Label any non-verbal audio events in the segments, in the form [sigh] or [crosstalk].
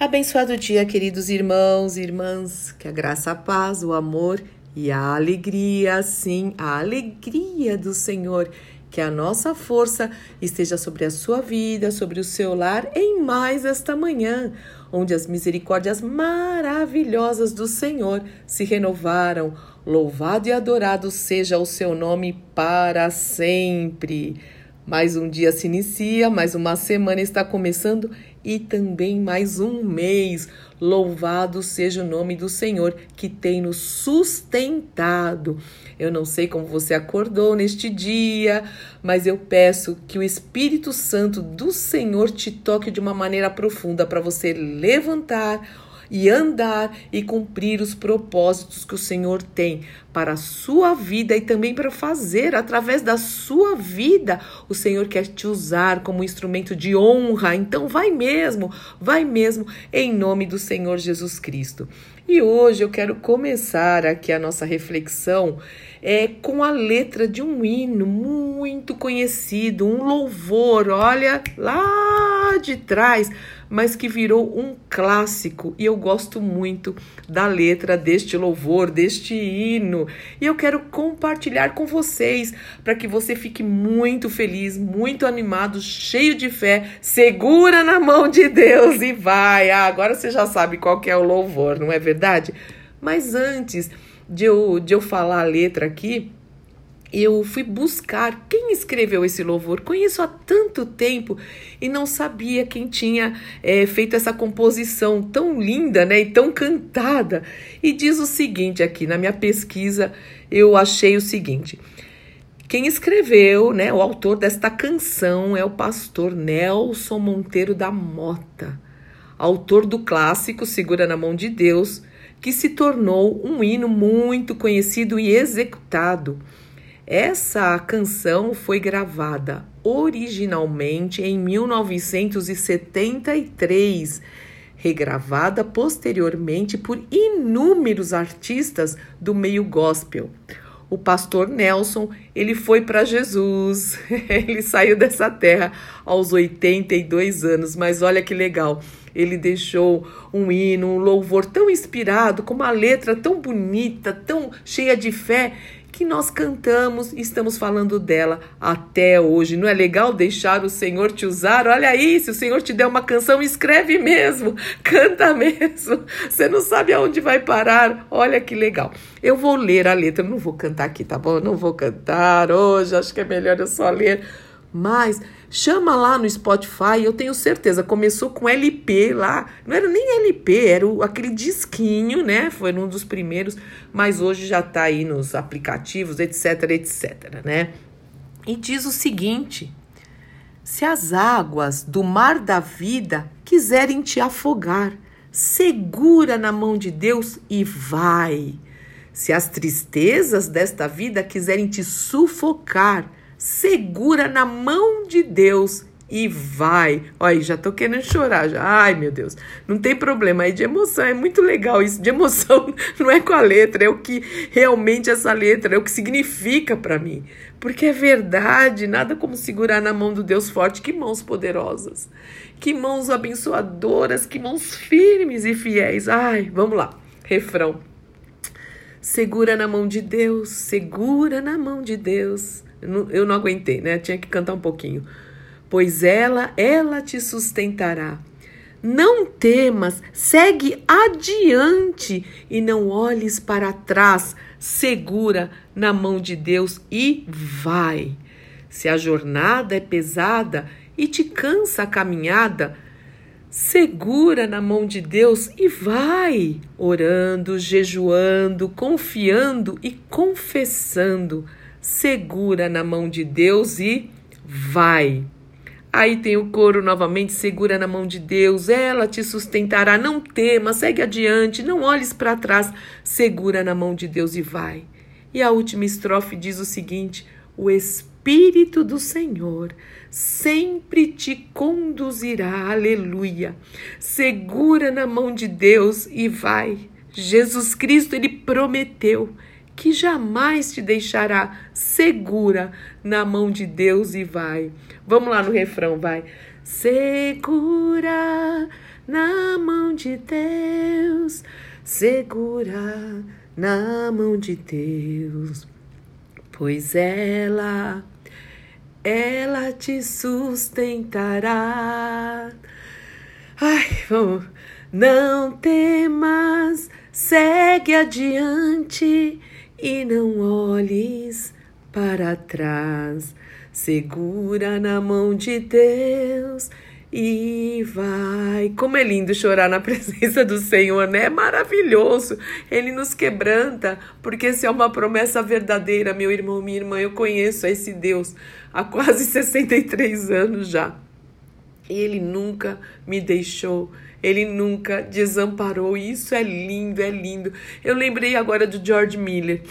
Abençoado dia, queridos irmãos e irmãs, que a graça, a paz, o amor e a alegria, sim, a alegria do Senhor, que a nossa força esteja sobre a sua vida, sobre o seu lar, em mais esta manhã, onde as misericórdias maravilhosas do Senhor se renovaram. Louvado e adorado seja o seu nome para sempre. Mais um dia se inicia, mais uma semana está começando e também mais um mês. Louvado seja o nome do Senhor que tem nos sustentado. Eu não sei como você acordou neste dia, mas eu peço que o Espírito Santo do Senhor te toque de uma maneira profunda para você levantar e andar e cumprir os propósitos que o Senhor tem para a sua vida e também para fazer através da sua vida. O Senhor quer te usar como instrumento de honra. Então vai mesmo, vai mesmo em nome do Senhor Jesus Cristo. E hoje eu quero começar aqui a nossa reflexão é com a letra de um hino muito conhecido, um louvor, olha lá de trás mas que virou um clássico e eu gosto muito da letra deste louvor, deste hino. E eu quero compartilhar com vocês para que você fique muito feliz, muito animado, cheio de fé, segura na mão de Deus e vai. Ah, agora você já sabe qual que é o louvor, não é verdade? Mas antes de eu, de eu falar a letra aqui, eu fui buscar quem escreveu esse louvor. Conheço há tanto tempo e não sabia quem tinha é, feito essa composição tão linda né, e tão cantada. E diz o seguinte aqui, na minha pesquisa, eu achei o seguinte. Quem escreveu, né, o autor desta canção é o pastor Nelson Monteiro da Mota, autor do clássico Segura na Mão de Deus, que se tornou um hino muito conhecido e executado essa canção foi gravada originalmente em 1973, regravada posteriormente por inúmeros artistas do meio gospel. O pastor Nelson, ele foi para Jesus. [laughs] ele saiu dessa terra aos 82 anos, mas olha que legal. Ele deixou um hino, um louvor tão inspirado, com uma letra tão bonita, tão cheia de fé, que nós cantamos e estamos falando dela até hoje. Não é legal deixar o Senhor te usar? Olha aí, se o Senhor te der uma canção, escreve mesmo, [laughs] canta mesmo. Você não sabe aonde vai parar. Olha que legal. Eu vou ler a letra, eu não vou cantar aqui, tá bom? Eu não vou cantar hoje, acho que é melhor eu só ler. Mas chama lá no Spotify, eu tenho certeza. Começou com LP lá, não era nem LP, era o, aquele disquinho, né? Foi um dos primeiros, mas hoje já tá aí nos aplicativos, etc, etc, né? E diz o seguinte: se as águas do mar da vida quiserem te afogar, segura na mão de Deus e vai. Se as tristezas desta vida quiserem te sufocar, segura na mão de Deus e vai. Olha, já tô querendo chorar já. Ai, meu Deus. Não tem problema aí de emoção. É muito legal isso. De emoção [laughs] não é com a letra, é o que realmente essa letra, é o que significa para mim. Porque é verdade, nada como segurar na mão do Deus forte. Que mãos poderosas. Que mãos abençoadoras, que mãos firmes e fiéis. Ai, vamos lá. Refrão. Segura na mão de Deus, segura na mão de Deus eu não aguentei, né? Tinha que cantar um pouquinho. Pois ela, ela te sustentará. Não temas, segue adiante e não olhes para trás. Segura na mão de Deus e vai. Se a jornada é pesada e te cansa a caminhada, segura na mão de Deus e vai, orando, jejuando, confiando e confessando segura na mão de Deus e vai. Aí tem o coro novamente, segura na mão de Deus, ela te sustentará, não tema, segue adiante, não olhes para trás, segura na mão de Deus e vai. E a última estrofe diz o seguinte: o Espírito do Senhor sempre te conduzirá, aleluia. Segura na mão de Deus e vai. Jesus Cristo, ele prometeu que jamais te deixará segura na mão de Deus e vai. Vamos lá no refrão, vai. Segura na mão de Deus, segura na mão de Deus, pois ela, ela te sustentará. Ai, vamos. Não temas, segue adiante e não olhes para trás. Segura na mão de Deus e vai. Como é lindo chorar na [laughs] presença do Senhor, né? É maravilhoso. Ele nos quebranta, porque essa é uma promessa verdadeira, meu irmão, minha irmã. Eu conheço esse Deus há quase [laughs] 63 anos já. E ele nunca me deixou. Ele nunca desamparou. E isso é lindo, é lindo. Eu lembrei agora do George Miller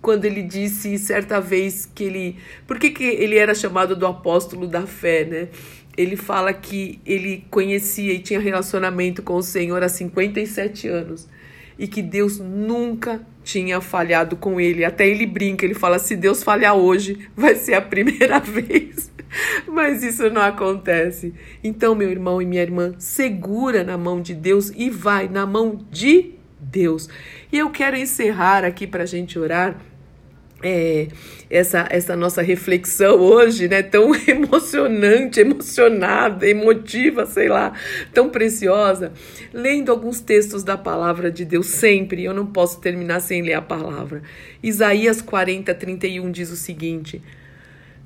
quando ele disse certa vez que ele. Por que, que ele era chamado do apóstolo da fé, né? Ele fala que ele conhecia e tinha relacionamento com o Senhor há 57 anos e que Deus nunca tinha falhado com ele. Até ele brinca, ele fala: se Deus falhar hoje, vai ser a primeira [laughs] vez. [laughs] Mas isso não acontece. Então, meu irmão e minha irmã, segura na mão de Deus e vai na mão de Deus. E eu quero encerrar aqui para a gente orar é, essa, essa nossa reflexão hoje, né, tão [laughs] emocionante, emocionada, emotiva, sei lá, tão preciosa, lendo alguns textos da palavra de Deus sempre, eu não posso terminar sem ler a palavra. Isaías 40, 31 diz o seguinte: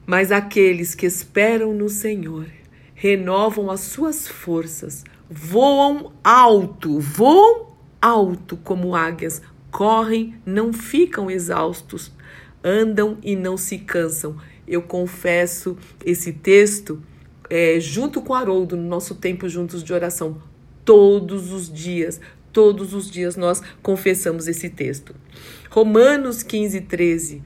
Mas aqueles que esperam no Senhor renovam as suas forças, voam alto, voam alto como águias, correm, não ficam exaustos andam e não se cansam. Eu confesso esse texto é, junto com Haroldo, no nosso tempo juntos de oração. Todos os dias, todos os dias nós confessamos esse texto. Romanos 15, 13.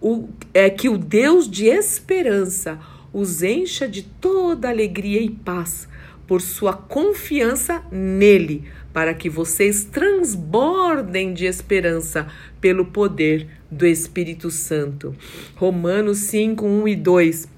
O, é que o Deus de esperança os encha de toda alegria e paz por sua confiança nele, para que vocês transbordem de esperança pelo poder do Espírito Santo. Romanos 5, 1 e 2.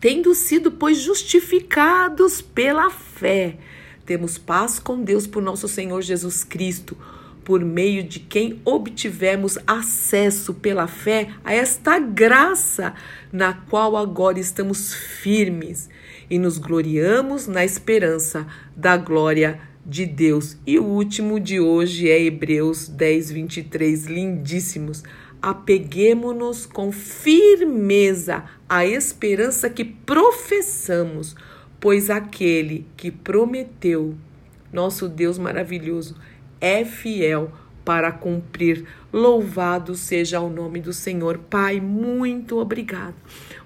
Tendo sido, pois, justificados pela fé, temos paz com Deus por nosso Senhor Jesus Cristo, por meio de quem obtivemos acesso pela fé a esta graça na qual agora estamos firmes e nos gloriamos na esperança da glória de Deus. E o último de hoje é Hebreus 10, 23, lindíssimos. Apeguemo-nos com firmeza à esperança que professamos, pois aquele que prometeu, nosso Deus maravilhoso, é fiel para cumprir. Louvado seja o nome do Senhor. Pai, muito obrigado.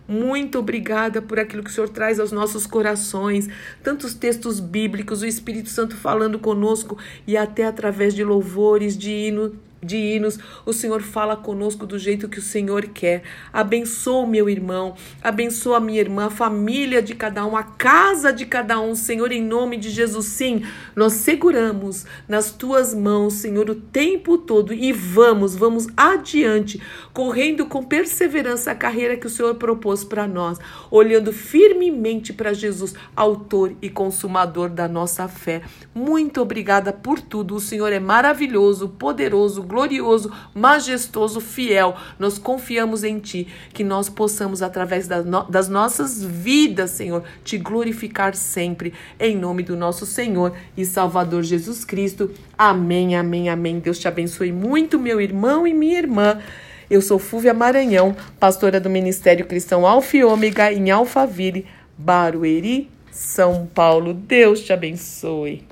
Muito obrigada por aquilo que o Senhor traz aos nossos corações, tantos textos bíblicos, o Espírito Santo falando conosco e até através de louvores, de hino, de hinos, o Senhor fala conosco do jeito que o Senhor quer. Abençoa o meu irmão, abençoa a minha irmã, a família de cada um, a casa de cada um, Senhor, em nome de Jesus. Sim, nós seguramos nas tuas mãos, Senhor, o tempo todo e vamos, vamos adiante, correndo com perseverança a carreira que o Senhor propôs para nós, olhando firmemente para Jesus, autor e consumador da nossa fé. Muito obrigada por tudo. O Senhor é maravilhoso, poderoso, glorioso, majestoso, fiel. Nós confiamos em Ti, que nós possamos, através das nossas vidas, Senhor, te glorificar sempre, em nome do nosso Senhor e Salvador Jesus Cristo. Amém, amém, amém. Deus te abençoe muito, meu irmão e minha irmã. Eu sou Fúvia Maranhão, pastora do Ministério Cristão Alfa e Ômega em Alphaville, Barueri, São Paulo. Deus te abençoe.